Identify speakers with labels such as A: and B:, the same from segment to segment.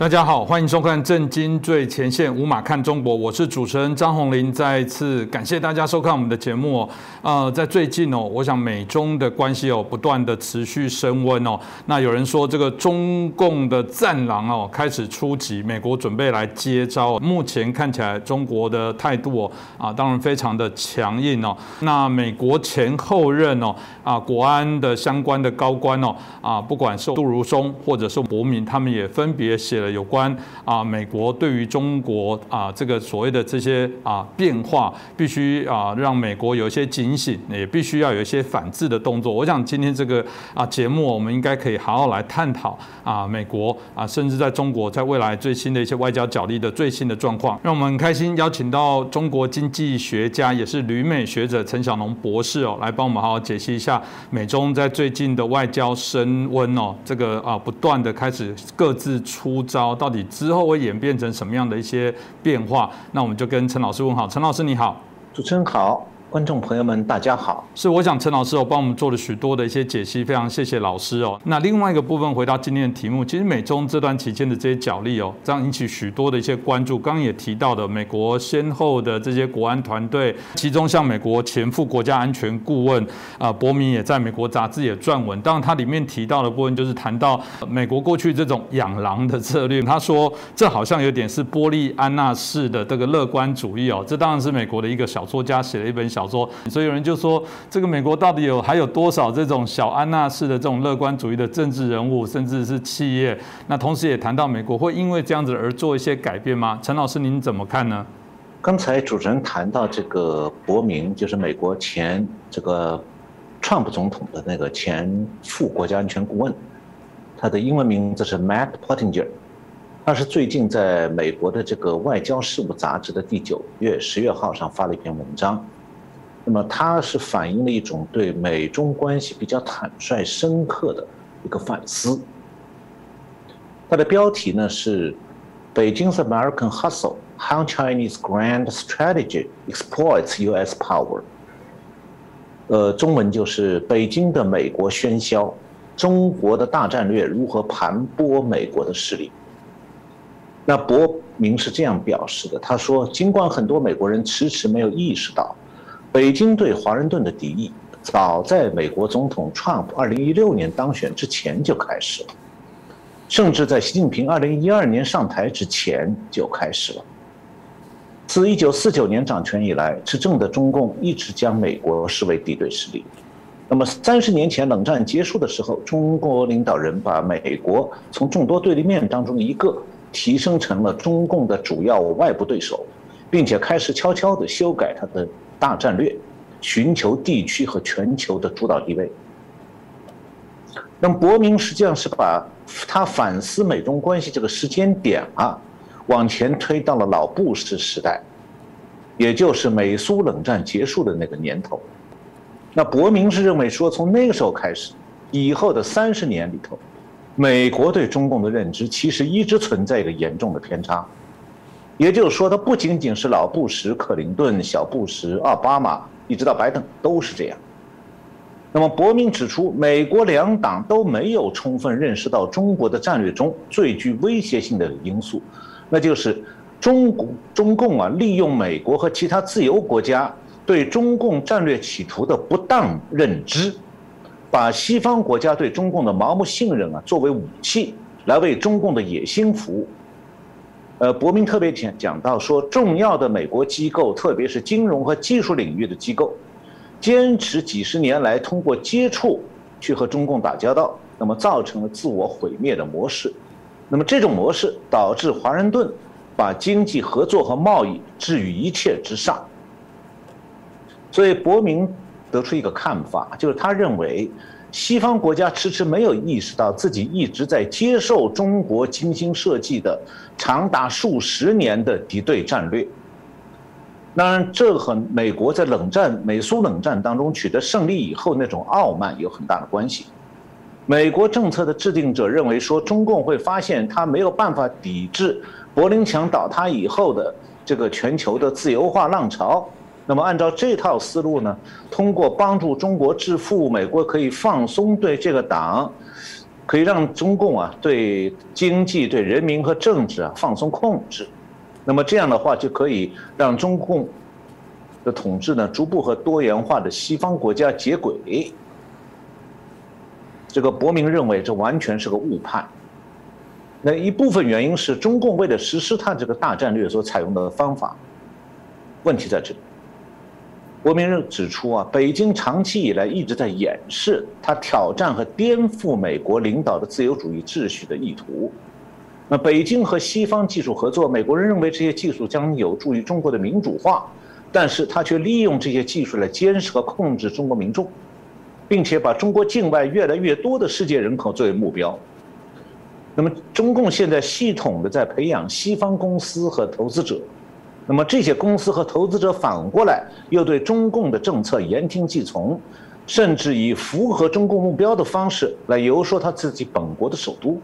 A: 大家好，欢迎收看《震惊最前线》，无马看中国，我是主持人张宏林。再次感谢大家收看我们的节目哦。呃，在最近哦，我想美中的关系哦，不断的持续升温哦。那有人说，这个中共的战狼哦，开始出击，美国准备来接招。目前看起来，中国的态度哦，啊，当然非常的强硬哦。那美国前后任哦，啊，国安的相关的高官哦，啊，不管是杜如松或者是伯明，他们也分别写了。有关啊，美国对于中国啊这个所谓的这些啊变化，必须啊让美国有一些警醒，也必须要有一些反制的动作。我想今天这个啊节目，我们应该可以好好来探讨啊美国啊，甚至在中国在未来最新的一些外交角力的最新的状况。让我们很开心邀请到中国经济学家，也是旅美学者陈小龙博士哦，来帮我们好好解析一下美中在最近的外交升温哦，这个啊不断的开始各自出招。到底之后会演变成什么样的一些变化？那我们就跟陈老师问好。陈老师你好，
B: 主持人好。观众朋友们，大家好。
A: 是，我想陈老师哦，帮我们做了许多的一些解析，非常谢谢老师哦。那另外一个部分，回到今天的题目，其实美中这段期间的这些角力哦，这样引起许多的一些关注。刚刚也提到的，美国先后的这些国安团队，其中像美国前副国家安全顾问啊，伯明也在美国杂志也撰文。当然，他里面提到的部分就是谈到美国过去这种养狼的策略。他说，这好像有点是波利安娜式的这个乐观主义哦。这当然是美国的一个小说家写了一本小。小说，所以有人就说，这个美国到底有还有多少这种小安娜式的这种乐观主义的政治人物，甚至是企业？那同时也谈到美国会因为这样子而做一些改变吗？陈老师，您怎么看呢？
B: 刚才主持人谈到这个伯明，就是美国前这个川普总统的那个前副国家安全顾问，他的英文名字是 Matt Pottinger，他是最近在美国的这个外交事务杂志的第九月十月号上发了一篇文章。那么它是反映了一种对美中关系比较坦率、深刻的一个反思。它的标题呢是《北京 American Hustle: How Chinese Grand Strategy Exploits U.S. Power》。呃，中文就是北京的美国喧嚣，中国的大战略如何盘剥美国的势力。那伯明是这样表示的，他说：“尽管很多美国人迟迟没有意识到。”北京对华盛顿的敌意，早在美国总统 Trump 2016年当选之前就开始了，甚至在习近平2012年上台之前就开始了。自1949年掌权以来，执政的中共一直将美国视为敌对势力。那么，三十年前冷战结束的时候，中国领导人把美国从众多对立面当中一个提升成了中共的主要外部对手，并且开始悄悄地修改他的。大战略，寻求地区和全球的主导地位。那么，伯明实际上是把他反思美中关系这个时间点啊，往前推到了老布什时代，也就是美苏冷战结束的那个年头。那伯明是认为说，从那个时候开始，以后的三十年里头，美国对中共的认知其实一直存在一个严重的偏差。也就是说，它不仅仅是老布什、克林顿、小布什、奥巴马，一直到拜登都是这样。那么，伯明指出，美国两党都没有充分认识到中国的战略中最具威胁性的因素，那就是中共中共啊，利用美国和其他自由国家对中共战略企图的不当认知，把西方国家对中共的盲目信任啊，作为武器来为中共的野心服务。呃，伯明特别讲讲到说，重要的美国机构，特别是金融和技术领域的机构，坚持几十年来通过接触去和中共打交道，那么造成了自我毁灭的模式。那么这种模式导致华盛顿把经济合作和贸易置于一切之上。所以伯明得出一个看法，就是他认为。西方国家迟迟没有意识到自己一直在接受中国精心设计的长达数十年的敌对战略。当然，这和美国在冷战、美苏冷战当中取得胜利以后那种傲慢有很大的关系。美国政策的制定者认为说，中共会发现他没有办法抵制柏林墙倒塌以后的这个全球的自由化浪潮。那么，按照这套思路呢，通过帮助中国致富，美国可以放松对这个党可以让中共啊对经济、对人民和政治啊放松控制。那么这样的话，就可以让中共的统治呢逐步和多元化的西方国家接轨。这个伯明认为这完全是个误判。那一部分原因是中共为了实施他这个大战略所采用的方法，问题在这里。伯明认指出啊，北京长期以来一直在掩饰他挑战和颠覆美国领导的自由主义秩序的意图。那北京和西方技术合作，美国人认为这些技术将有助于中国的民主化，但是他却利用这些技术来监视和控制中国民众，并且把中国境外越来越多的世界人口作为目标。那么，中共现在系统的在培养西方公司和投资者，那么这些公司和投资者反过来又对中共的政策言听计从，甚至以符合中共目标的方式来游说他自己本国的首都。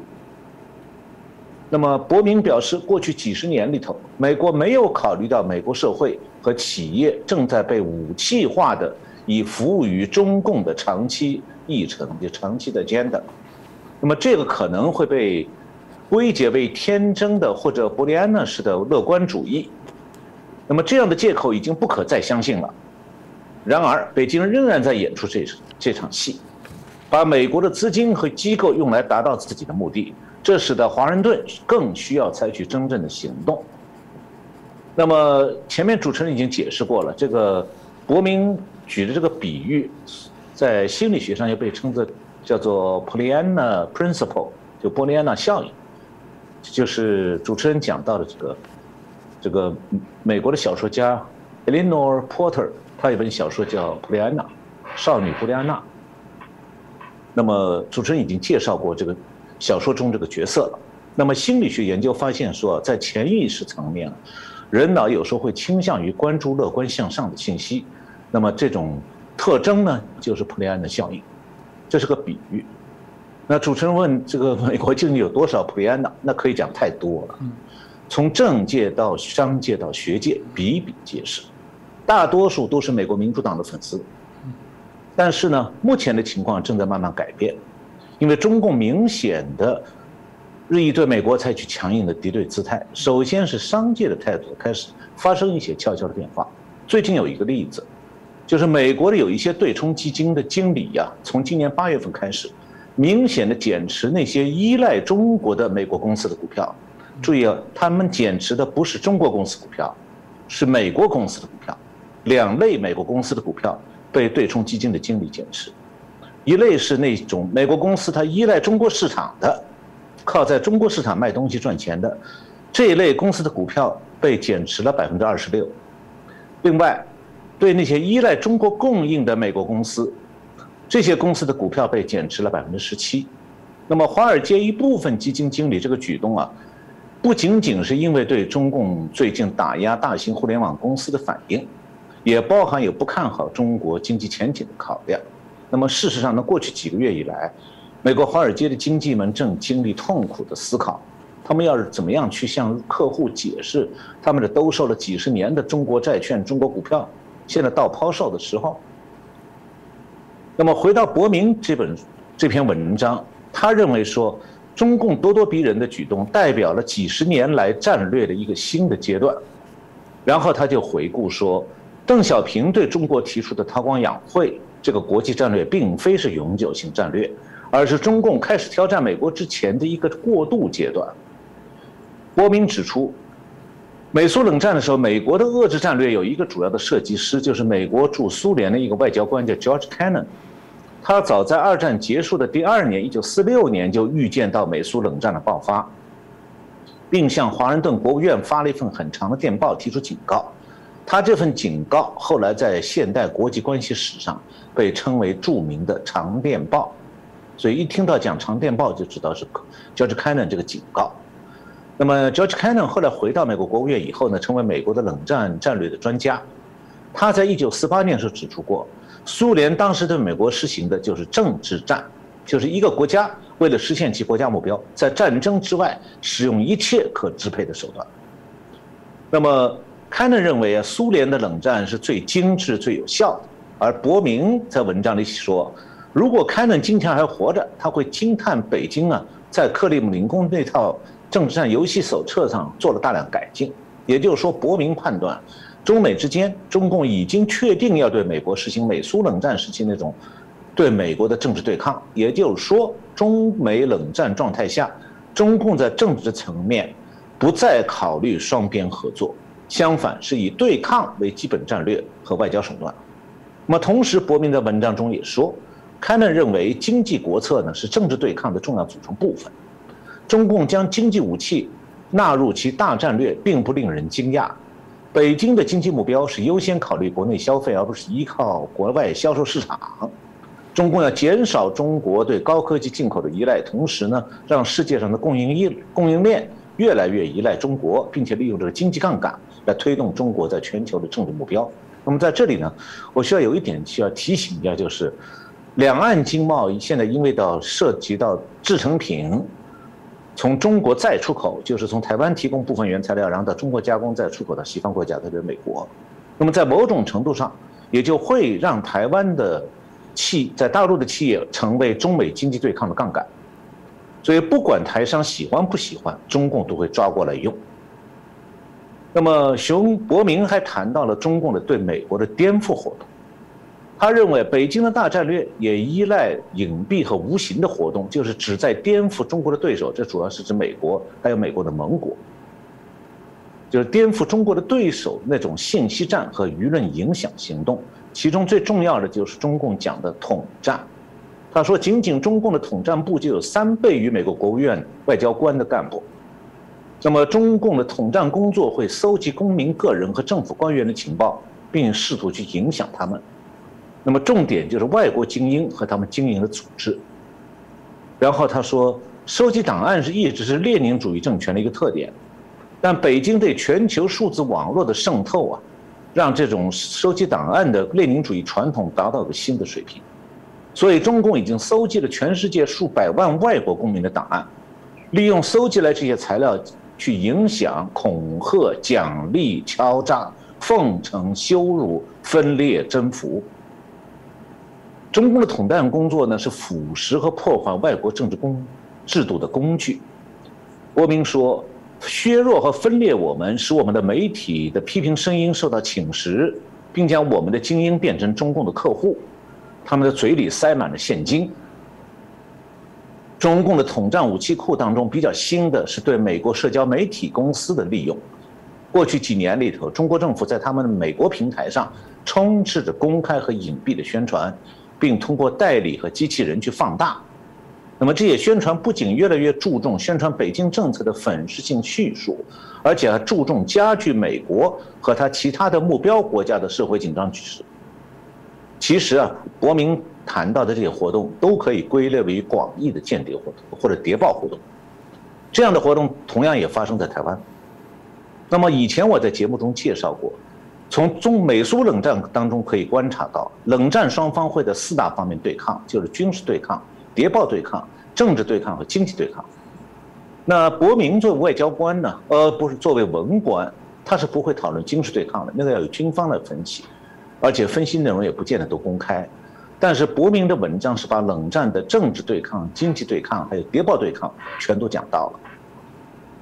B: 那么，伯明表示，过去几十年里头，美国没有考虑到美国社会和企业正在被武器化的以服务于中共的长期议程，就长期的 agenda。那么这个可能会被归结为天真的或者布利安娜式的乐观主义。那么这样的借口已经不可再相信了。然而，北京仍然在演出这这场戏，把美国的资金和机构用来达到自己的目的，这使得华盛顿更需要采取真正的行动。那么前面主持人已经解释过了，这个伯明举的这个比喻，在心理学上又被称作。叫做 Pollyanna Principle，就波利安娜效应，就是主持人讲到的这个，这个美国的小说家 Eleanor Porter，他有本小说叫《普利安娜》，少女布利安娜。那么主持人已经介绍过这个小说中这个角色了。那么心理学研究发现说，在潜意识层面，人脑有时候会倾向于关注乐观向上的信息。那么这种特征呢，就是普利安娜效应。这是个比喻。那主持人问：这个美国究竟有多少普利安娜？那可以讲太多了。从政界到商界到学界，比比皆是。大多数都是美国民主党的粉丝。但是呢，目前的情况正在慢慢改变，因为中共明显的日益对美国采取强硬的敌对姿态。首先是商界的态度开始发生一些悄悄的变化。最近有一个例子。就是美国的有一些对冲基金的经理呀，从今年八月份开始，明显的减持那些依赖中国的美国公司的股票。注意啊，他们减持的不是中国公司股票，是美国公司的股票。两类美国公司的股票被对冲基金的经理减持，一类是那种美国公司它依赖中国市场的，靠在中国市场卖东西赚钱的，这一类公司的股票被减持了百分之二十六。另外。对那些依赖中国供应的美国公司，这些公司的股票被减持了百分之十七。那么，华尔街一部分基金经理这个举动啊，不仅仅是因为对中共最近打压大型互联网公司的反应，也包含有不看好中国经济前景的考量。那么，事实上呢，过去几个月以来，美国华尔街的经济们正经历痛苦的思考，他们要是怎么样去向客户解释他们的兜售了几十年的中国债券、中国股票。现在到抛售的时候。那么回到伯明这本这篇文章，他认为说，中共咄咄逼人的举动代表了几十年来战略的一个新的阶段。然后他就回顾说，邓小平对中国提出的韬光养晦这个国际战略，并非是永久性战略，而是中共开始挑战美国之前的一个过渡阶段。伯明指出。美苏冷战的时候，美国的遏制战略有一个主要的设计师，就是美国驻苏联的一个外交官，叫 George Kennan。他早在二战结束的第二年，一九四六年就预见到美苏冷战的爆发，并向华盛顿国务院发了一份很长的电报，提出警告。他这份警告后来在现代国际关系史上被称为著名的长电报。所以一听到讲长电报，就知道是 George Kennan 这个警告。那么，George Kennan 后来回到美国国务院以后呢，成为美国的冷战战略的专家。他在一九四八年时候指出过，苏联当时对美国实行的就是政治战，就是一个国家为了实现其国家目标，在战争之外使用一切可支配的手段。那么凯恩认为啊，苏联的冷战是最精致、最有效的。而伯明在文章里说，如果凯恩今天还活着，他会惊叹北京啊，在克里姆林宫那套政治战游戏手册上做了大量改进。也就是说，伯明判断，中美之间，中共已经确定要对美国实行美苏冷战时期那种对美国的政治对抗。也就是说，中美冷战状态下，中共在政治层面不再考虑双边合作，相反是以对抗为基本战略和外交手段。那么，同时，伯明在文章中也说，开曼认为经济国策呢是政治对抗的重要组成部分，中共将经济武器。纳入其大战略并不令人惊讶。北京的经济目标是优先考虑国内消费，而不是依靠国外销售市场。中共要减少中国对高科技进口的依赖，同时呢，让世界上的供应链供应链越来越依赖中国，并且利用这个经济杠杆来推动中国在全球的政治目标。那么在这里呢，我需要有一点需要提醒一下，就是两岸经贸现在因为到涉及到制成品。从中国再出口，就是从台湾提供部分原材料，然后到中国加工，再出口到西方国家，特别美国。那么在某种程度上，也就会让台湾的企在大陆的企业成为中美经济对抗的杠杆。所以不管台商喜欢不喜欢，中共都会抓过来用。那么熊伯明还谈到了中共的对美国的颠覆活动。他认为，北京的大战略也依赖隐蔽和无形的活动，就是旨在颠覆中国的对手。这主要是指美国，还有美国的盟国，就是颠覆中国的对手那种信息战和舆论影响行动。其中最重要的就是中共讲的统战。他说，仅仅中共的统战部就有三倍于美国国务院外交官的干部。那么，中共的统战工作会搜集公民、个人和政府官员的情报，并试图去影响他们。那么重点就是外国精英和他们经营的组织。然后他说，收集档案是一直是列宁主义政权的一个特点，但北京对全球数字网络的渗透啊，让这种收集档案的列宁主义传统达到了新的水平。所以中共已经搜集了全世界数百万外国公民的档案，利用搜集来这些材料去影响、恐吓、奖励、敲诈、奉承、羞辱、分裂、征服。中共的统战工作呢，是腐蚀和破坏外国政治工制度的工具。郭明说，削弱和分裂我们，使我们的媒体的批评声音受到侵蚀，并将我们的精英变成中共的客户，他们的嘴里塞满了现金。中共的统战武器库当中比较新的是对美国社交媒体公司的利用。过去几年里头，中国政府在他们的美国平台上充斥着公开和隐蔽的宣传。并通过代理和机器人去放大，那么这些宣传不仅越来越注重宣传北京政策的粉饰性叙述，而且还注重加剧美国和他其他的目标国家的社会紧张局势。其实啊，国明谈到的这些活动都可以归类为广义的间谍活动或者谍报活动。这样的活动同样也发生在台湾。那么以前我在节目中介绍过。从中美苏冷战当中可以观察到，冷战双方会在四大方面对抗，就是军事对抗、谍报对抗、政治对抗和经济对抗。那伯明作为外交官呢，呃，不是作为文官，他是不会讨论军事对抗的，那个要有军方来分析，而且分析内容也不见得都公开。但是伯明的文章是把冷战的政治对抗、经济对抗还有谍报对抗全都讲到了。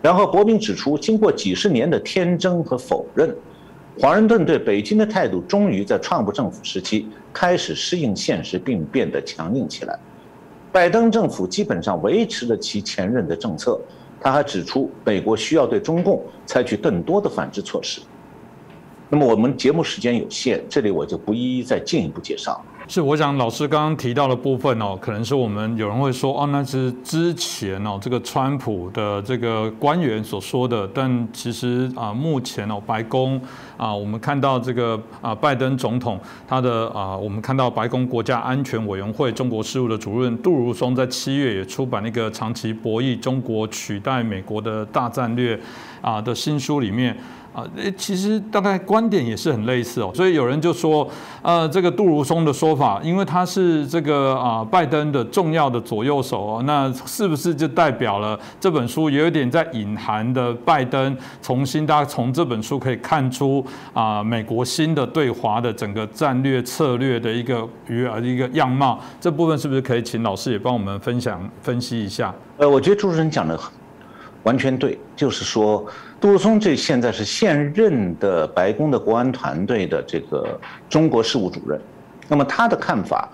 B: 然后伯明指出，经过几十年的天真和否认。华盛顿对北京的态度终于在川普政府时期开始适应现实，并变得强硬起来。拜登政府基本上维持了其前任的政策。他还指出，美国需要对中共采取更多的反制措施。那么，我们节目时间有限，这里我就不一一再进一步介绍了。
A: 是，我想老师刚刚提到的部分哦，可能是我们有人会说哦，那是之前哦，这个川普的这个官员所说的，但其实啊，目前哦，白宫啊，我们看到这个啊，拜登总统他的啊，我们看到白宫国家安全委员会中国事务的主任杜如松在七月也出版那个长期博弈中国取代美国的大战略啊的新书里面。啊，其实大概观点也是很类似哦，所以有人就说，呃，这个杜如松的说法，因为他是这个啊拜登的重要的左右手哦，那是不是就代表了这本书也有点在隐含的拜登重新，大家从这本书可以看出啊美国新的对华的整个战略策略的一个与一个样貌，这部分是不是可以请老师也帮我们分享分析一下？
B: 呃，我觉得主持人讲的完全对，就是说。杜松这现在是现任的白宫的国安团队的这个中国事务主任，那么他的看法，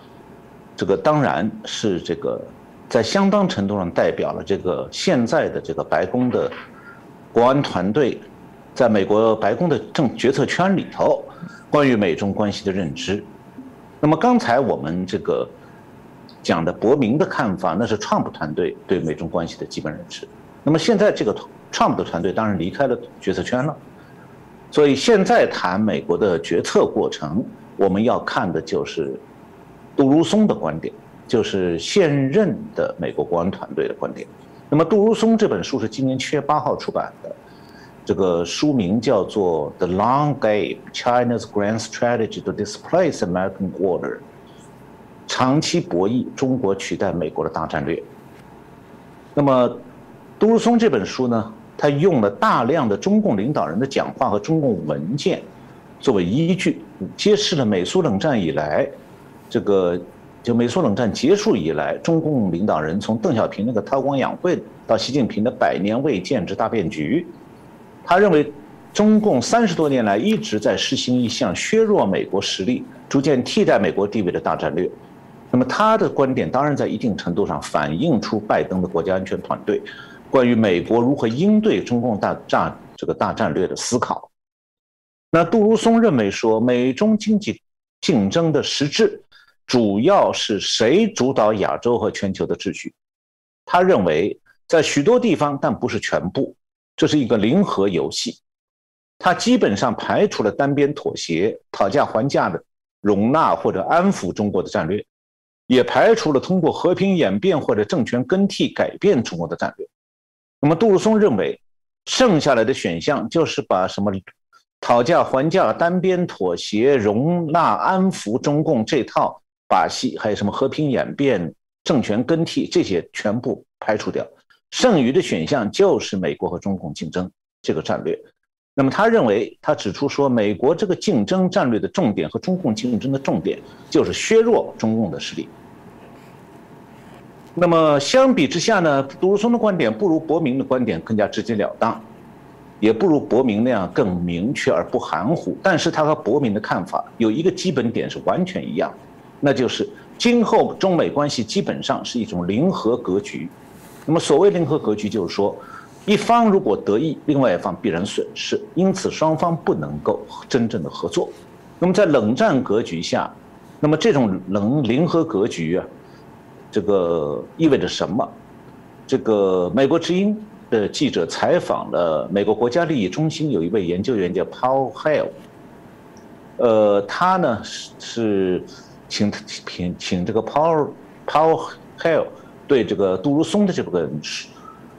B: 这个当然是这个在相当程度上代表了这个现在的这个白宫的国安团队，在美国白宫的政决策圈里头关于美中关系的认知。那么刚才我们这个讲的伯明的看法，那是 Trump 团队对美中关系的基本认知。那么现在这个。Trump 的团队当然离开了决策圈了，所以现在谈美国的决策过程，我们要看的就是杜如松的观点，就是现任的美国国安团队的观点。那么杜如松这本书是今年七月八号出版的，这个书名叫做《The Long Game: China's Grand Strategy to Displace American Order》，长期博弈，中国取代美国的大战略。那么杜如松这本书呢？他用了大量的中共领导人的讲话和中共文件作为依据，揭示了美苏冷战以来，这个就美苏冷战结束以来，中共领导人从邓小平那个韬光养晦到习近平的百年未见之大变局，他认为中共三十多年来一直在实行一项削弱美国实力、逐渐替代美国地位的大战略。那么他的观点当然在一定程度上反映出拜登的国家安全团队。关于美国如何应对中共大战这个大战略的思考，那杜如松认为说，美中经济竞争的实质主要是谁主导亚洲和全球的秩序。他认为，在许多地方，但不是全部，这是一个零和游戏。他基本上排除了单边妥协、讨价还价的容纳或者安抚中国的战略，也排除了通过和平演变或者政权更替改变中国的战略。那么杜鲁松认为，剩下来的选项就是把什么讨价还价、单边妥协、容纳、安抚中共这套把戏，还有什么和平演变、政权更替这些全部排除掉，剩余的选项就是美国和中共竞争这个战略。那么他认为，他指出说，美国这个竞争战略的重点和中共竞争的重点就是削弱中共的实力。那么相比之下呢，杜如松的观点不如伯明的观点更加直截了当，也不如伯明那样更明确而不含糊。但是他和伯明的看法有一个基本点是完全一样，那就是今后中美关系基本上是一种零和格局。那么所谓零和格局，就是说一方如果得益，另外一方必然损失，因此双方不能够真正的合作。那么在冷战格局下，那么这种冷零和格局啊。这个意味着什么？这个美国之音的记者采访了美国国家利益中心有一位研究员叫 Paul Hale，呃，他呢是是请请请这个 Paul Paul Hale 对这个杜如松的这本书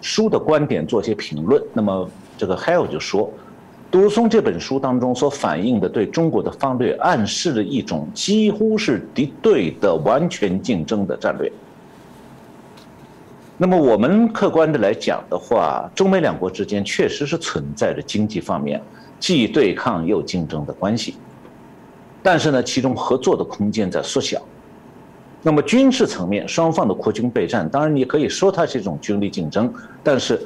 B: 书的观点做些评论。那么这个 Hale 就说。杜如松这本书当中所反映的对中国的方略，暗示了一种几乎是敌对的完全竞争的战略。那么我们客观的来讲的话，中美两国之间确实是存在着经济方面既对抗又竞争的关系，但是呢，其中合作的空间在缩小。那么军事层面，双方的扩军备战，当然你可以说它是一种军力竞争，但是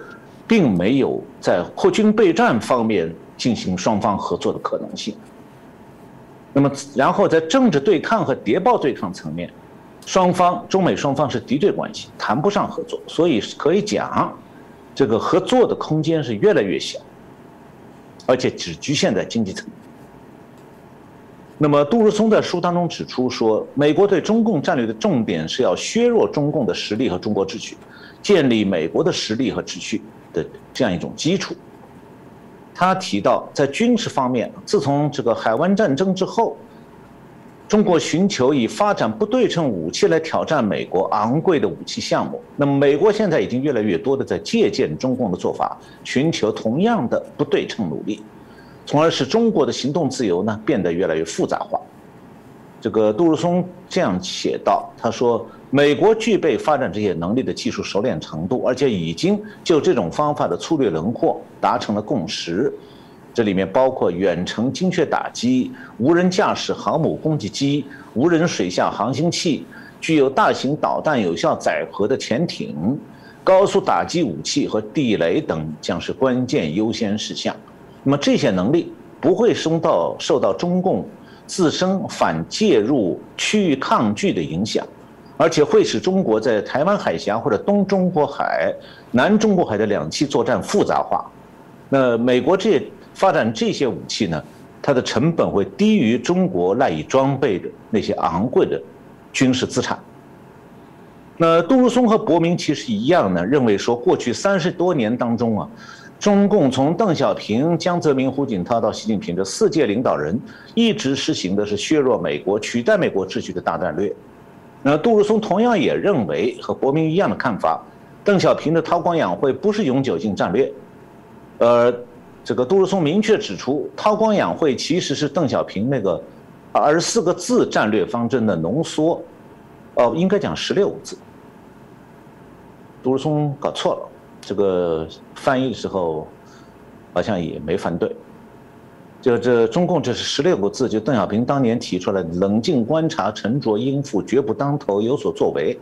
B: 并没有在扩军备战方面。进行双方合作的可能性。那么，然后在政治对抗和谍报对抗层面，双方中美双方是敌对关系，谈不上合作。所以可以讲，这个合作的空间是越来越小，而且只局限在经济层面。那么，杜如松在书当中指出说，美国对中共战略的重点是要削弱中共的实力和中国秩序，建立美国的实力和秩序的这样一种基础。他提到，在军事方面，自从这个海湾战争之后，中国寻求以发展不对称武器来挑战美国昂贵的武器项目。那么，美国现在已经越来越多的在借鉴中共的做法，寻求同样的不对称努力。从而使中国的行动自由呢变得越来越复杂化。这个杜如松这样写道：“他说，美国具备发展这些能力的技术熟练程度，而且已经就这种方法的粗略轮廓达成了共识。这里面包括远程精确打击、无人驾驶航母攻击机、无人水下航行器、具有大型导弹有效载荷的潜艇、高速打击武器和地雷等，将是关键优先事项。那么这些能力不会受到受到中共。”自身反介入区域抗拒的影响，而且会使中国在台湾海峡或者东中国海、南中国海的两栖作战复杂化。那美国这发展这些武器呢，它的成本会低于中国赖以装备的那些昂贵的军事资产。那杜如松和伯明其实一样呢，认为说过去三十多年当中啊。中共从邓小平、江泽民、胡锦涛到习近平这四届领导人，一直实行的是削弱美国、取代美国秩序的大战略。那杜如松同样也认为和伯明一样的看法，邓小平的韬光养晦不是永久性战略。呃，这个杜如松明确指出，韬光养晦其实是邓小平那个二十四个字战略方针的浓缩，哦，应该讲十六个字。杜如松搞错了。这个翻译的时候，好像也没翻对。就这中共这是十六个字，就邓小平当年提出来冷静观察、沉着应付、绝不当头、有所作为。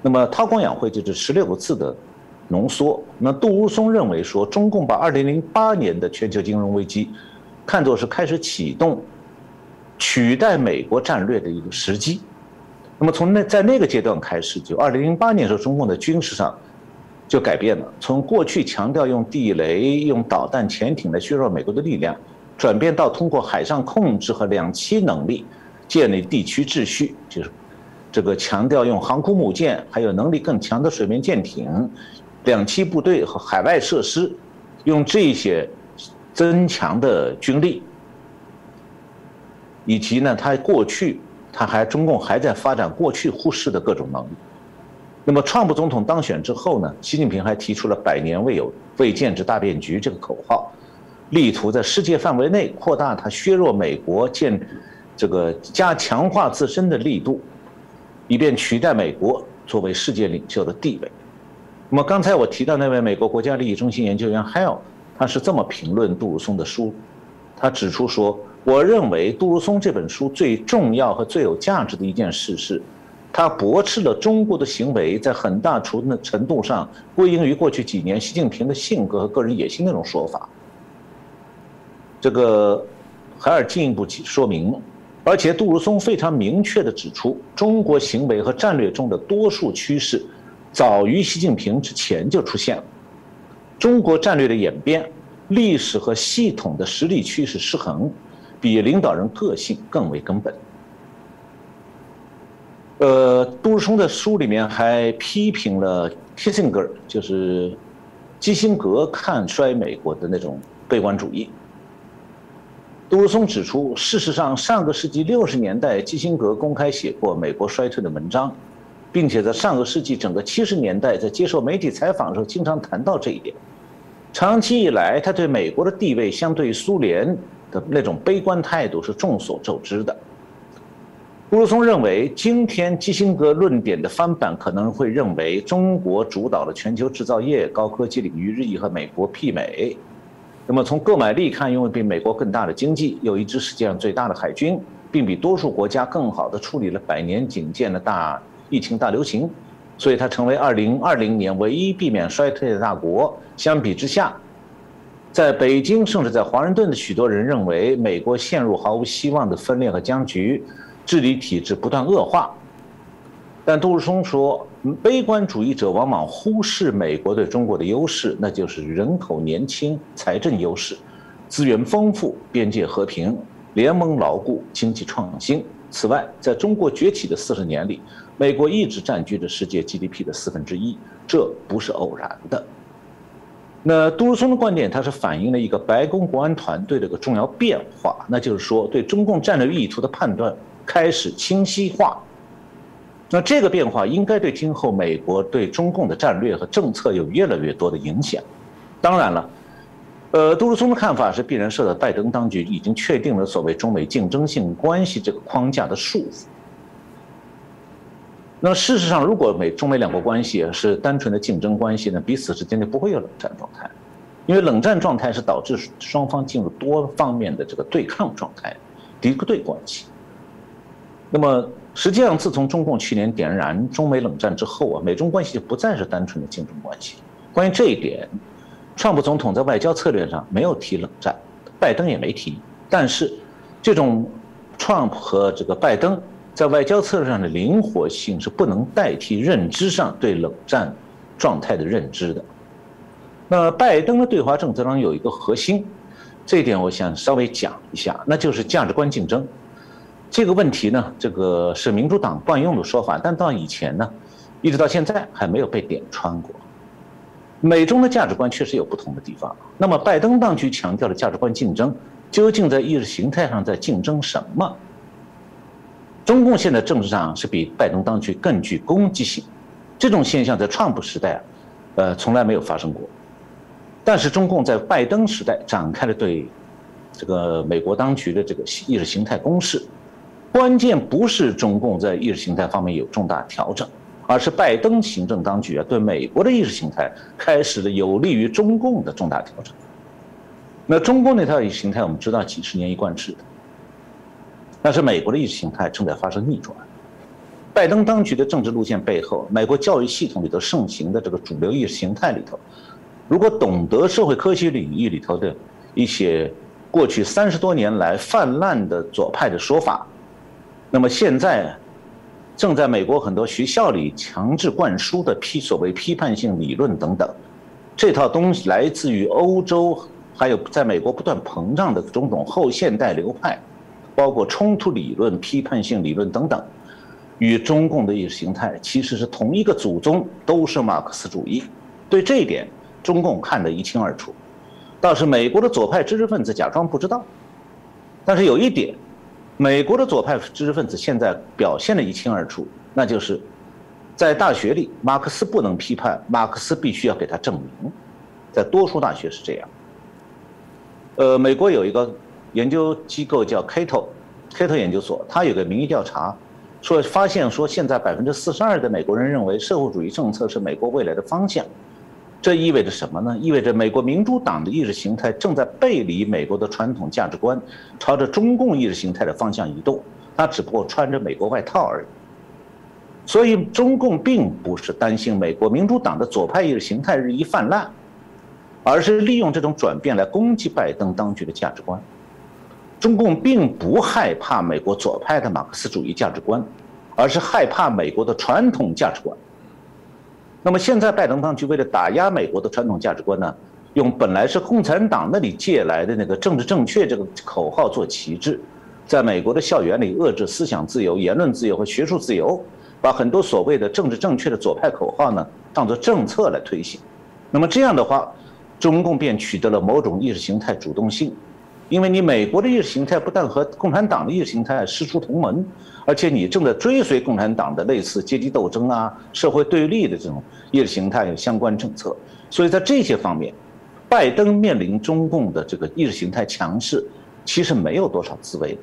B: 那么韬光养晦就是十六个字的浓缩。那杜如松认为说，中共把二零零八年的全球金融危机看作是开始启动取代美国战略的一个时机。那么从那在那个阶段开始，就二零零八年的时候，中共的军事上。就改变了，从过去强调用地雷、用导弹、潜艇来削弱美国的力量，转变到通过海上控制和两栖能力建立地区秩序，就是这个强调用航空母舰，还有能力更强的水面舰艇、两栖部队和海外设施，用这些增强的军力，以及呢，他过去他还中共还在发展过去忽视的各种能力。那么，川普总统当选之后呢，习近平还提出了“百年未有、未见之大变局”这个口号，力图在世界范围内扩大他削弱美国、建这个加强化自身的力度，以便取代美国作为世界领袖的地位。那么，刚才我提到那位美国国家利益中心研究员 Hale，他是这么评论杜如松的书，他指出说：“我认为杜如松这本书最重要和最有价值的一件事是。”他驳斥了中国的行为在很大程度上归因于过去几年习近平的性格和个人野心那种说法。这个海尔进一步说明，而且杜如松非常明确地指出，中国行为和战略中的多数趋势早于习近平之前就出现了。中国战略的演变，历史和系统的实力趋势失衡，比领导人个性更为根本。呃，杜如松的书里面还批评了 Kissinger，就是基辛格看衰美国的那种悲观主义。杜如松指出，事实上，上个世纪六十年代，基辛格公开写过美国衰退的文章，并且在上个世纪整个七十年代，在接受媒体采访的时候，经常谈到这一点。长期以来，他对美国的地位相对于苏联的那种悲观态度是众所周知的。杜如松认为，今天基辛格论点的翻版可能会认为中国主导了全球制造业、高科技领域日益和美国媲美。那么从购买力看，因为比美国更大的经济，有一支世界上最大的海军，并比多数国家更好地处理了百年仅见的大疫情大流行，所以它成为2020年唯一避免衰退的大国。相比之下，在北京甚至在华盛顿的许多人认为，美国陷入毫无希望的分裂和僵局。治理体制不断恶化，但杜如松说，悲观主义者往往忽视美国对中国的优势，那就是人口年轻、财政优势、资源丰富、边界和平、联盟牢固、经济创新。此外，在中国崛起的四十年里，美国一直占据着世界 GDP 的四分之一，这不是偶然的。那杜如松的观点，它是反映了一个白宫国安团队的一个重要变化，那就是说，对中共战略意图的判断。开始清晰化，那这个变化应该对今后美国对中共的战略和政策有越来越多的影响。当然了，呃，杜鲁松的看法是必然受到拜登当局已经确定了所谓中美竞争性关系这个框架的束缚。那事实上，如果美中美两国关系是单纯的竞争关系呢，彼此之间就不会有冷战状态，因为冷战状态是导致双方进入多方面的这个对抗状态、敌对关系。那么，实际上自从中共去年点燃中美冷战之后啊，美中关系就不再是单纯的竞争关系。关于这一点，川普总统在外交策略上没有提冷战，拜登也没提，但是这种川普和这个拜登。在外交策略上的灵活性是不能代替认知上对冷战状态的认知的。那拜登的对华政策当中有一个核心，这一点我想稍微讲一下，那就是价值观竞争。这个问题呢，这个是民主党惯用的说法，但到以前呢，一直到现在还没有被点穿过。美中的价值观确实有不同的地方。那么拜登当局强调的价值观竞争，究竟在意识形态上在竞争什么？中共现在政治上是比拜登当局更具攻击性，这种现象在川普时代，呃从来没有发生过。但是中共在拜登时代展开了对这个美国当局的这个意识形态攻势，关键不是中共在意识形态方面有重大调整，而是拜登行政当局啊对美国的意识形态开始了有利于中共的重大调整。那中共那套意识形态我们知道几十年一贯制的。但是美国的意识形态正在发生逆转，拜登当局的政治路线背后，美国教育系统里头盛行的这个主流意识形态里头，如果懂得社会科学领域里头的一些过去三十多年来泛滥的左派的说法，那么现在正在美国很多学校里强制灌输的批所谓批判性理论等等，这套东西来自于欧洲，还有在美国不断膨胀的种种后现代流派。包括冲突理论、批判性理论等等，与中共的意识形态其实是同一个祖宗，都是马克思主义。对这一点，中共看得一清二楚。倒是美国的左派知识分子假装不知道。但是有一点，美国的左派知识分子现在表现得一清二楚，那就是在大学里，马克思不能批判，马克思必须要给他证明。在多数大学是这样。呃，美国有一个。研究机构叫 Cato，Cato 研究所，他有个民意调查，说发现说现在百分之四十二的美国人认为社会主义政策是美国未来的方向，这意味着什么呢？意味着美国民主党的意识形态正在背离美国的传统价值观，朝着中共意识形态的方向移动，他只不过穿着美国外套而已。所以中共并不是担心美国民主党的左派意识形态日益泛滥，而是利用这种转变来攻击拜登当局的价值观。中共并不害怕美国左派的马克思主义价值观，而是害怕美国的传统价值观。那么现在拜登当局为了打压美国的传统价值观呢，用本来是共产党那里借来的那个政治正确这个口号做旗帜，在美国的校园里遏制思想自由、言论自由和学术自由，把很多所谓的政治正确的左派口号呢当做政策来推行。那么这样的话，中共便取得了某种意识形态主动性。因为你美国的意识形态不但和共产党的意识形态师出同门，而且你正在追随共产党的类似阶级斗争啊、社会对立的这种意识形态相关政策，所以在这些方面，拜登面临中共的这个意识形态强势，其实没有多少滋味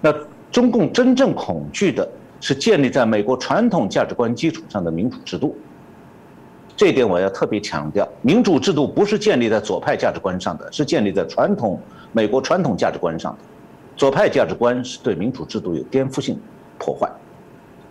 B: 那中共真正恐惧的是建立在美国传统价值观基础上的民主制度。这一点我要特别强调，民主制度不是建立在左派价值观上的，是建立在传统。美国传统价值观上的左派价值观是对民主制度有颠覆性破坏，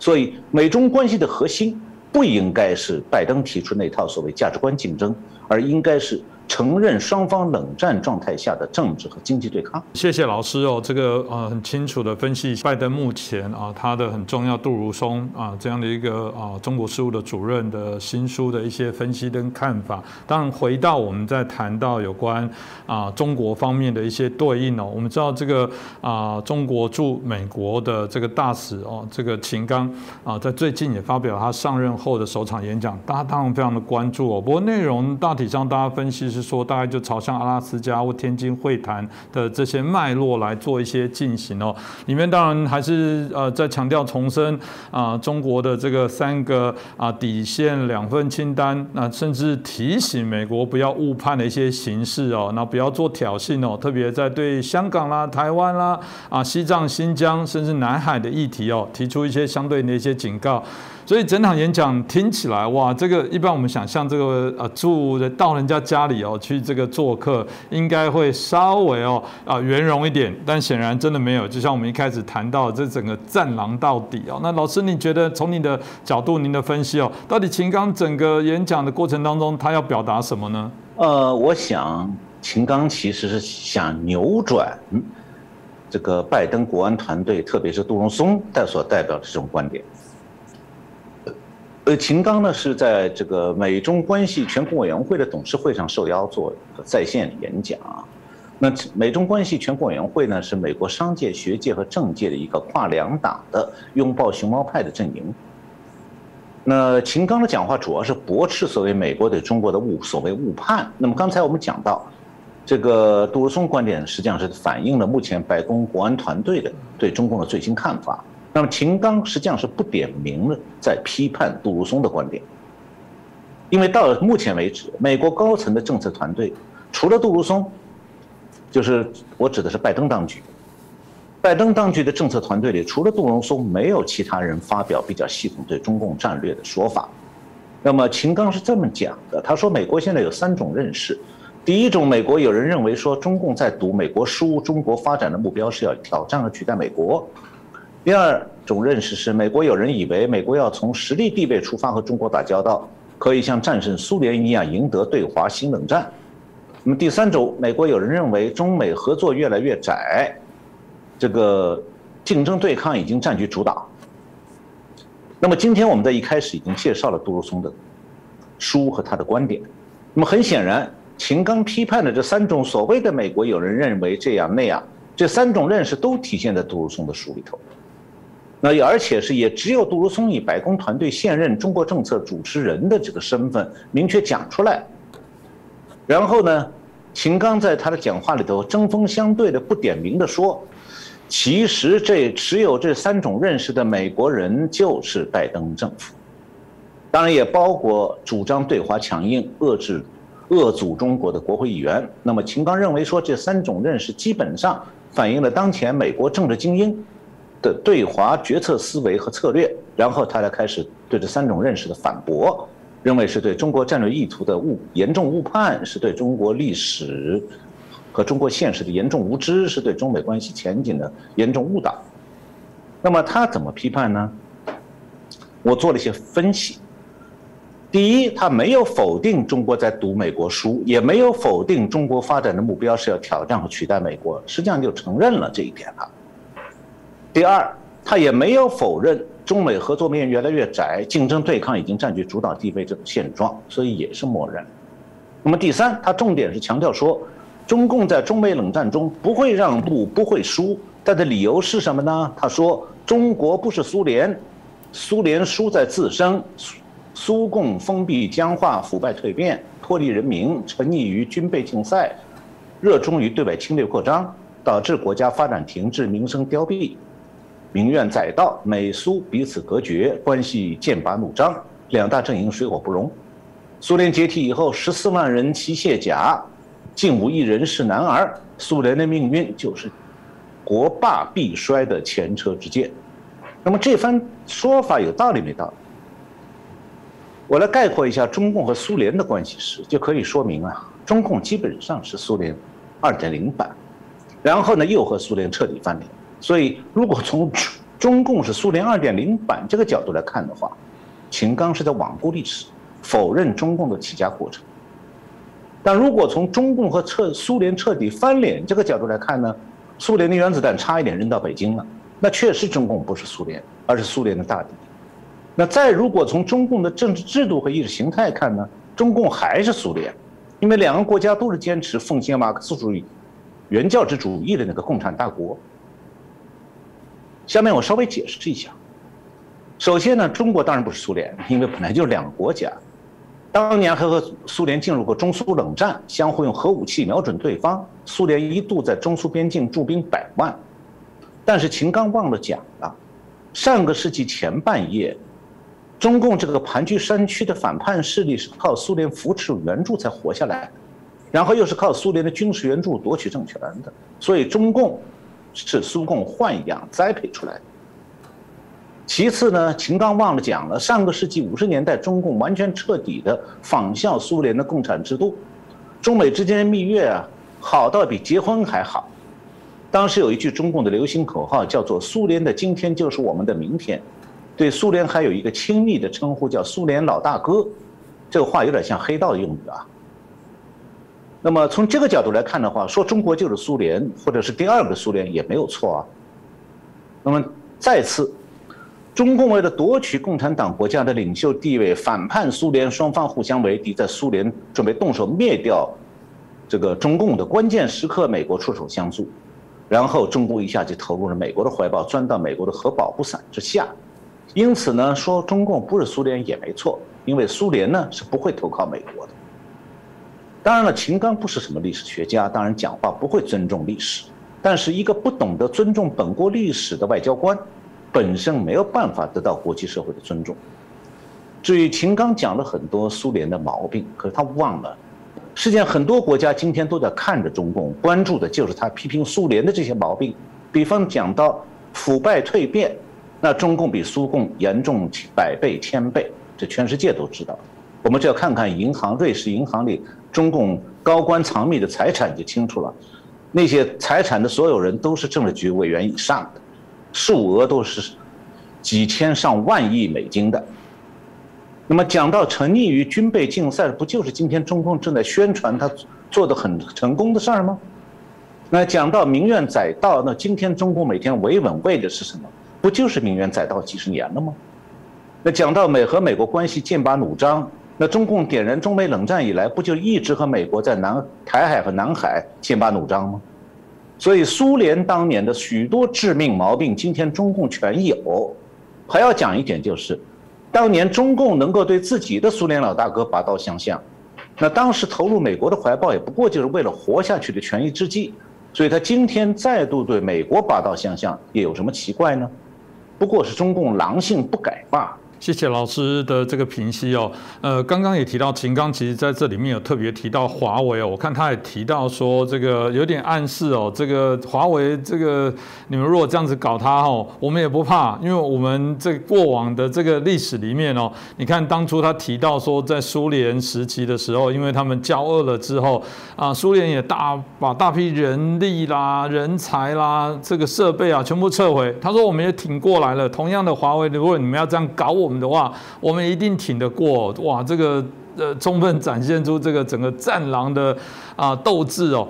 B: 所以美中关系的核心不应该是拜登提出那套所谓价值观竞争，而应该是。承认双方冷战状态下的政治和经济对抗。
A: 谢谢老师哦，这个呃很清楚的分析拜登目前啊他的很重要杜如松啊这样的一个啊中国事务的主任的新书的一些分析跟看法。当然回到我们在谈到有关啊中国方面的一些对应哦，我们知道这个啊中国驻美国的这个大使哦这个秦刚啊在最近也发表他上任后的首场演讲，大家当然非常的关注哦。不过内容大体上大家分析是。是说大概就朝向阿拉斯加或天津会谈的这些脉络来做一些进行哦。里面当然还是呃在强调重申啊中国的这个三个啊底线两份清单，那甚至提醒美国不要误判的一些形式哦，那不要做挑衅哦，特别在对香港啦、台湾啦、啊西藏、新疆甚至南海的议题哦，提出一些相对的一些警告。所以整场演讲听起来，哇，这个一般我们想象这个呃住到人家家里哦去这个做客，应该会稍微哦啊圆融一点，但显然真的没有。就像我们一开始谈到这整个战狼到底哦，那老师你觉得从你的角度、您的分析哦，到底秦刚整个演讲的过程当中，他要表达什么呢？
B: 呃，我想秦刚其实是想扭转这个拜登国安团队，特别是杜隆松代所代表的这种观点。呃，秦刚呢是在这个美中关系全国委员会的董事会上受邀做在线演讲。那美中关系全国委员会呢是美国商界、学界和政界的一个跨两党的拥抱熊猫派的阵营。那秦刚的讲话主要是驳斥所谓美国对中国的误所谓误判。那么刚才我们讲到，这个杜鲁松观点实际上是反映了目前白宫国安团队的对中共的最新看法。那么秦刚实际上是不点名的在批判杜鲁松的观点，因为到目前为止，美国高层的政策团队除了杜鲁松，就是我指的是拜登当局，拜登当局的政策团队里除了杜鲁松，没有其他人发表比较系统对中共战略的说法。那么秦刚是这么讲的，他说美国现在有三种认识，第一种，美国有人认为说中共在赌美国输，中国发展的目标是要挑战和取代美国。第二种认识是，美国有人以为美国要从实力地位出发和中国打交道，可以像战胜苏联一样赢得对华新冷战。那么第三种，美国有人认为中美合作越来越窄，这个竞争对抗已经占据主导。那么今天我们在一开始已经介绍了杜鲁松的书和他的观点。那么很显然，秦刚批判的这三种所谓的美国有人认为这样那样，这三种认识都体现在杜鲁松的书里头。那而且是也只有杜鲁松以白宫团队现任中国政策主持人的这个身份明确讲出来。然后呢，秦刚在他的讲话里头针锋相对的不点名的说，其实这持有这三种认识的美国人就是拜登政府，当然也包括主张对华强硬、遏制、遏阻中国的国会议员。那么秦刚认为说，这三种认识基本上反映了当前美国政治精英。的对华决策思维和策略，然后他才开始对这三种认识的反驳，认为是对中国战略意图的误严重误判，是对中国历史和中国现实的严重无知，是对中美关系前景的严重误导。那么他怎么批判呢？我做了一些分析。第一，他没有否定中国在读美国书，也没有否定中国发展的目标是要挑战和取代美国，实际上就承认了这一点了。第二，他也没有否认中美合作面越来越窄，竞争对抗已经占据主导地位这种现状，所以也是默认。那么第三，他重点是强调说，中共在中美冷战中不会让步，不会输。他的理由是什么呢？他说，中国不是苏联，苏联输在自身，苏共封闭僵化、腐败蜕变、脱离人民，沉溺于军备竞赛，热衷于对外侵略扩张，导致国家发展停滞，民生凋敝。民怨载道，美苏彼此隔绝，关系剑拔弩张，两大阵营水火不容。苏联解体以后，十四万人齐卸甲，近五亿人是男儿，苏联的命运就是国霸必衰的前车之鉴。那么这番说法有道理没道理？我来概括一下中共和苏联的关系史，就可以说明啊，中共基本上是苏联二点零版，然后呢又和苏联彻底翻脸。所以，如果从中共是苏联二点零版这个角度来看的话，秦刚是在罔顾历史，否认中共的起家过程。但如果从中共和彻苏联彻底翻脸这个角度来看呢，苏联的原子弹差一点扔到北京了，那确实中共不是苏联，而是苏联的大敌。那再如果从中共的政治制度和意识形态看呢，中共还是苏联，因为两个国家都是坚持奉行马克思主义原教旨主义的那个共产大国。下面我稍微解释一下。首先呢，中国当然不是苏联，因为本来就是两个国家。当年还和苏联进入过中苏冷战，相互用核武器瞄准对方。苏联一度在中苏边境驻兵百万，但是秦刚忘了讲了，上个世纪前半叶，中共这个盘踞山区的反叛势力是靠苏联扶持援助才活下来的，然后又是靠苏联的军事援助夺取政权的，所以中共是苏共豢养栽培出来的。其次呢，秦刚忘了讲了，上个世纪五十年代，中共完全彻底的仿效苏联的共产制度，中美之间的蜜月啊，好到比结婚还好。当时有一句中共的流行口号，叫做“苏联的今天就是我们的明天”，对苏联还有一个亲密的称呼，叫“苏联老大哥”。这个话有点像黑道用语啊。那么从这个角度来看的话，说中国就是苏联，或者是第二个苏联也没有错啊。那么再次。中共为了夺取共产党国家的领袖地位，反叛苏联，双方互相为敌。在苏联准备动手灭掉这个中共的关键时刻，美国出手相助，然后中共一下就投入了美国的怀抱，钻到美国的核保护伞之下。因此呢，说中共不是苏联也没错，因为苏联呢是不会投靠美国的。当然了，秦刚不是什么历史学家，当然讲话不会尊重历史，但是一个不懂得尊重本国历史的外交官。本身没有办法得到国际社会的尊重。至于秦刚讲了很多苏联的毛病，可是他忘了，世界上很多国家今天都在看着中共，关注的就是他批评苏联的这些毛病。比方讲到腐败蜕变，那中共比苏共严重百倍千倍，这全世界都知道。我们只要看看银行，瑞士银行里中共高官藏匿的财产就清楚了，那些财产的所有人都是政治局委员以上的。数额都是几千上万亿美金的。那么讲到沉溺于军备竞赛，不就是今天中共正在宣传他做的很成功的事儿吗？那讲到民怨载道，那今天中共每天维稳为的是什么？不就是民怨载道几十年了吗？那讲到美和美国关系剑拔弩张，那中共点燃中美冷战以来，不就一直和美国在南台海和南海剑拔弩张吗？所以，苏联当年的许多致命毛病，今天中共全有。还要讲一点，就是当年中共能够对自己的苏联老大哥拔刀相向，那当时投入美国的怀抱，也不过就是为了活下去的权宜之计。所以他今天再度对美国拔刀相向，也有什么奇怪呢？不过是中共狼性不改罢了。
A: 谢谢老师的这个评析哦。呃，刚刚也提到秦刚，其实在这里面有特别提到华为哦。我看他也提到说，这个有点暗示哦，这个华为这个你们如果这样子搞它哦，我们也不怕，因为我们这过往的这个历史里面哦，你看当初他提到说，在苏联时期的时候，因为他们交恶了之后啊，苏联也大把大批人力啦、人才啦、这个设备啊全部撤回。他说我们也挺过来了。同样的，华为如果你们要这样搞我我们。的话，我们一定挺得过哇！这个呃，充分展现出这个整个战狼的啊斗志哦。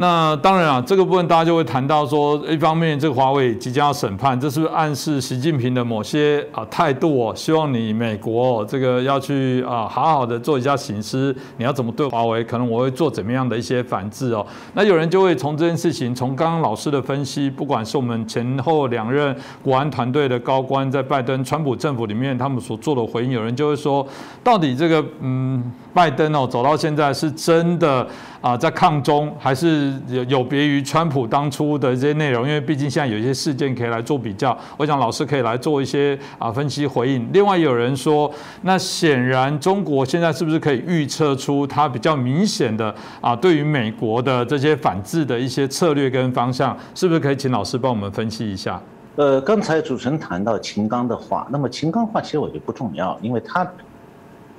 A: 那当然啊，这个部分大家就会谈到说，一方面这个华为即将要审判，这是不是暗示习近平的某些啊态度哦？希望你美国这个要去啊好好的做一下醒思，你要怎么对华为？可能我会做怎么样的一些反制哦？那有人就会从这件事情，从刚刚老师的分析，不管是我们前后两任国安团队的高官在拜登、川普政府里面他们所做的回应，有人就会说，到底这个嗯，拜登哦走到现在是真的啊在抗中，还是？有有别于川普当初的这些内容，因为毕竟现在有一些事件可以来做比较，我想老师可以来做一些啊分析回应。另外有人说，那显然中国现在是不是可以预测出它比较明显的啊对于美国的这些反制的一些策略跟方向，是不是可以请老师帮我们分析一下？
B: 呃，刚才主持人谈到秦刚的话，那么秦刚话其实我觉得不重要，因为他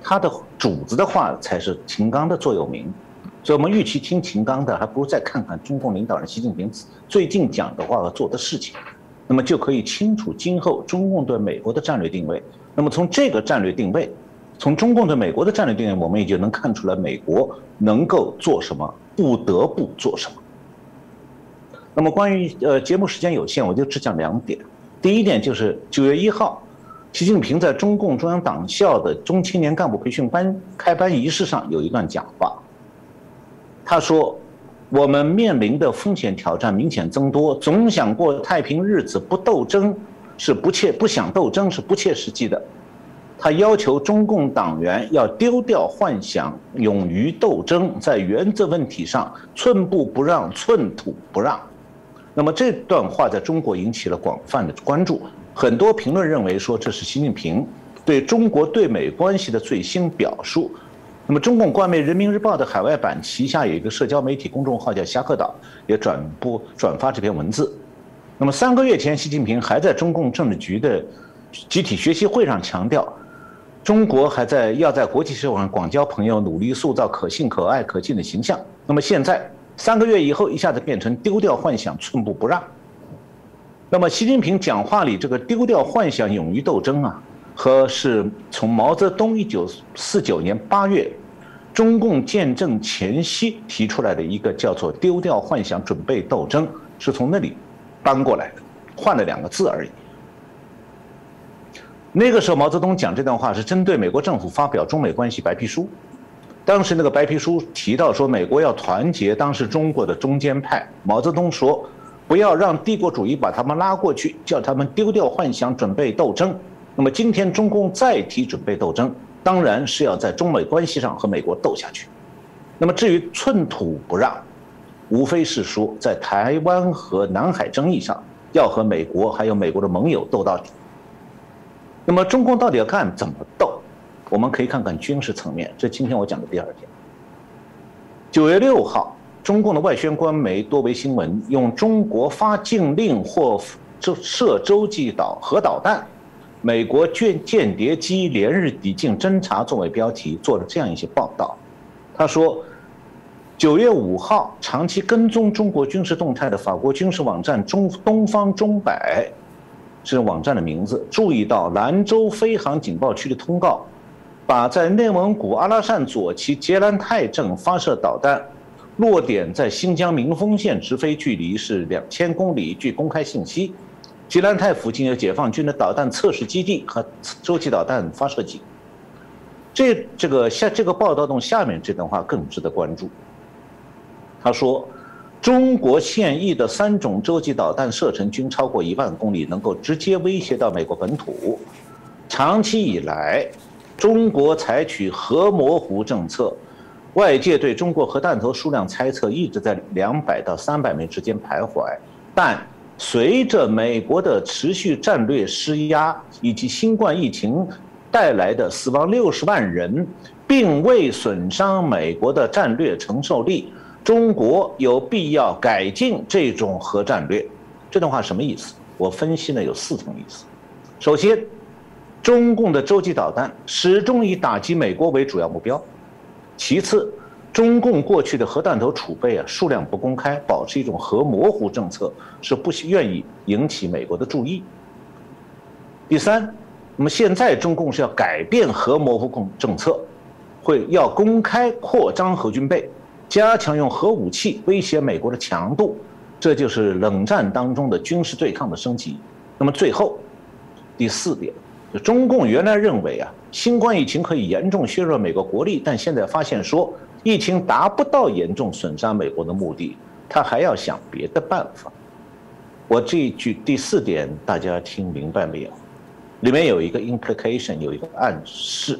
B: 他的主子的话才是秦刚的座右铭。所以，我们与其听秦刚的，还不如再看看中共领导人习近平。最近讲的话和做的事情，那么就可以清楚今后中共对美国的战略定位。那么从这个战略定位，从中共对美国的战略定位，我们也就能看出来美国能够做什么，不得不做什么。那么关于呃节目时间有限，我就只讲两点。第一点就是九月一号，习近平在中共中央党校的中青年干部培训班开班仪式上有一段讲话。他说：“我们面临的风险挑战明显增多，总想过太平日子不斗争是不切不想斗争是不切实际的。他要求中共党员要丢掉幻想，勇于斗争，在原则问题上寸步不让，寸土不让。那么这段话在中国引起了广泛的关注，很多评论认为说这是习近平对中国对美关系的最新表述。那么中共官媒《人民日报》的海外版旗下有一个社交媒体公众号叫“侠客岛”，也转播转发这篇文字。那么三个月前，习近平还在中共政治局的集体学习会上强调，中国还在要在国际社会上广交朋友，努力塑造可信、可爱、可敬的形象。那么现在。三个月以后，一下子变成丢掉幻想，寸步不让。那么，习近平讲话里这个丢掉幻想，勇于斗争啊，和是从毛泽东一九四九年八月中共建政前夕提出来的一个叫做丢掉幻想，准备斗争，是从那里搬过来的，换了两个字而已。那个时候，毛泽东讲这段话是针对美国政府发表中美关系白皮书。当时那个白皮书提到说，美国要团结当时中国的中间派。毛泽东说，不要让帝国主义把他们拉过去，叫他们丢掉幻想，准备斗争。那么今天中共再提准备斗争，当然是要在中美关系上和美国斗下去。那么至于寸土不让，无非是说在台湾和南海争议上要和美国还有美国的盟友斗到底。那么中共到底要看怎么斗？我们可以看看军事层面，这今天我讲的第二点。九月六号，中共的外宣官媒多维新闻用“中国发禁令或设洲际导核导弹，美国间间谍机连日抵近侦察”作为标题，做了这样一些报道。他说，九月五号，长期跟踪中国军事动态的法国军事网站“中东方钟摆”是网站的名字，注意到兰州飞航警报区的通告。把在内蒙古阿拉善左旗杰兰泰镇发射导弹，落点在新疆民丰县，直飞距离是两千公里。据公开信息，吉兰泰附近有解放军的导弹测试基地和洲际导弹发射井。这这个下这个报道中下面这段话更值得关注。他说，中国现役的三种洲际导弹射程均超过一万公里，能够直接威胁到美国本土。长期以来。中国采取核模糊政策，外界对中国核弹头数量猜测一直在两百到三百枚之间徘徊。但随着美国的持续战略施压以及新冠疫情带来的死亡六十万人，并未损伤美国的战略承受力，中国有必要改进这种核战略。这段话什么意思？我分析呢有四层意思。首先。中共的洲际导弹始终以打击美国为主要目标。其次，中共过去的核弹头储备啊数量不公开，保持一种核模糊政策，是不愿意引起美国的注意。第三，那么现在中共是要改变核模糊共政策，会要公开扩张核军备，加强用核武器威胁美国的强度，这就是冷战当中的军事对抗的升级。那么最后，第四点。就中共原来认为啊，新冠疫情可以严重削弱美国国力，但现在发现说疫情达不到严重损伤美国的目的，他还要想别的办法。我这一句第四点大家听明白没有？里面有一个 implication，有一个暗示，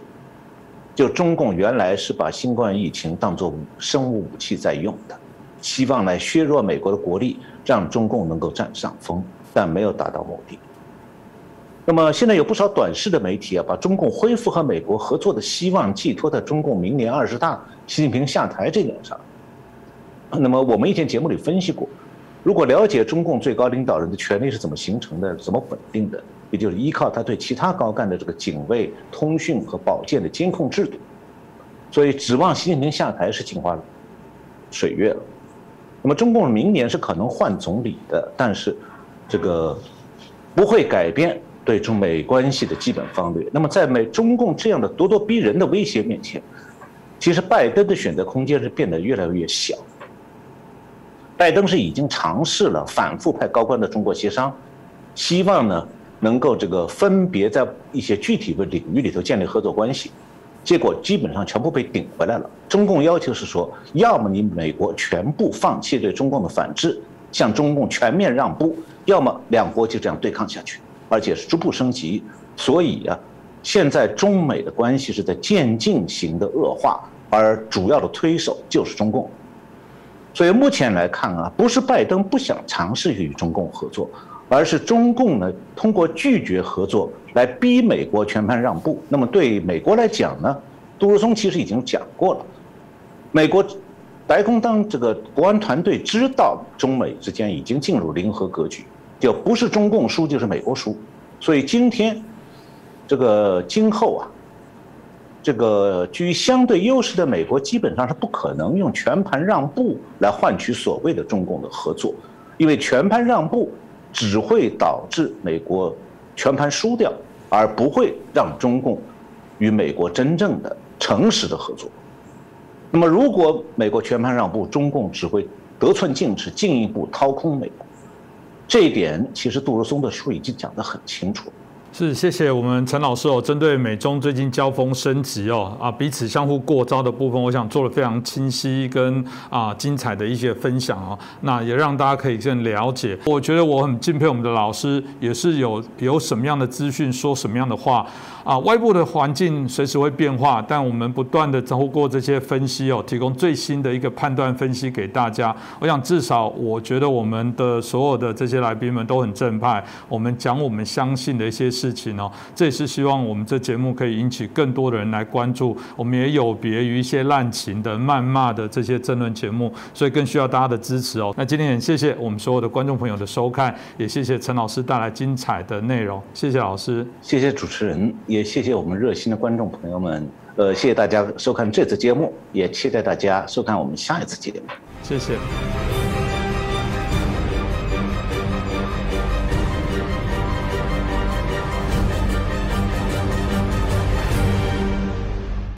B: 就中共原来是把新冠疫情当作生物武器在用的，希望来削弱美国的国力，让中共能够占上风，但没有达到目的。那么现在有不少短视的媒体啊，把中共恢复和美国合作的希望寄托在中共明年二十大习近平下台这点上。那么我们以前节目里分析过，如果了解中共最高领导人的权力是怎么形成的、怎么稳定的，也就是依靠他对其他高干的这个警卫、通讯和保健的监控制度，所以指望习近平下台是镜花水月了。那么中共明年是可能换总理的，但是这个不会改变。对中美关系的基本方略。那么，在美中共这样的咄咄逼人的威胁面前，其实拜登的选择空间是变得越来越小。拜登是已经尝试了反复派高官的中国协商，希望呢能够这个分别在一些具体的领域里头建立合作关系，结果基本上全部被顶回来了。中共要求是说，要么你美国全部放弃对中共的反制，向中共全面让步，要么两国就这样对抗下去。而且是逐步升级，所以啊，现在中美的关系是在渐进型的恶化，而主要的推手就是中共。所以目前来看啊，不是拜登不想尝试与中共合作，而是中共呢通过拒绝合作来逼美国全盘让步。那么对美国来讲呢，杜鲁松其实已经讲过了，美国白宫当这个国安团队知道中美之间已经进入零和格局，就不是中共输就是美国输。所以今天这个今后啊。这个居于相对优势的美国基本上是不可能用全盘让步来换取所谓的中共的合作，因为全盘让步只会导致美国全盘输掉，而不会让中共与美国真正的诚实的合作。那么，如果美国全盘让步，中共只会得寸进尺，进一步掏空美国。这一点，其实杜如松的书已经讲得很清楚。
A: 是，谢谢我们陈老师哦。针对美中最近交锋升级哦，啊，彼此相互过招的部分，我想做了非常清晰跟啊精彩的一些分享哦。那也让大家可以更了解。我觉得我很敬佩我们的老师，也是有有什么样的资讯说什么样的话啊。外部的环境随时会变化，但我们不断的透过这些分析哦，提供最新的一个判断分析给大家。我想至少我觉得我们的所有的这些来宾们都很正派，我们讲我们相信的一些。事情哦，这也是希望我们这节目可以引起更多的人来关注。我们也有别于一些滥情的、谩骂的这些争论节目，所以更需要大家的支持哦。那今天很谢谢我们所有的观众朋友的收看，也谢谢陈老师带来精彩的内容。谢谢老师，
B: 谢谢主持人，也谢谢我们热心的观众朋友们。呃，谢谢大家收看这次节目，也期待大家收看我们下一次节目。
A: 谢谢。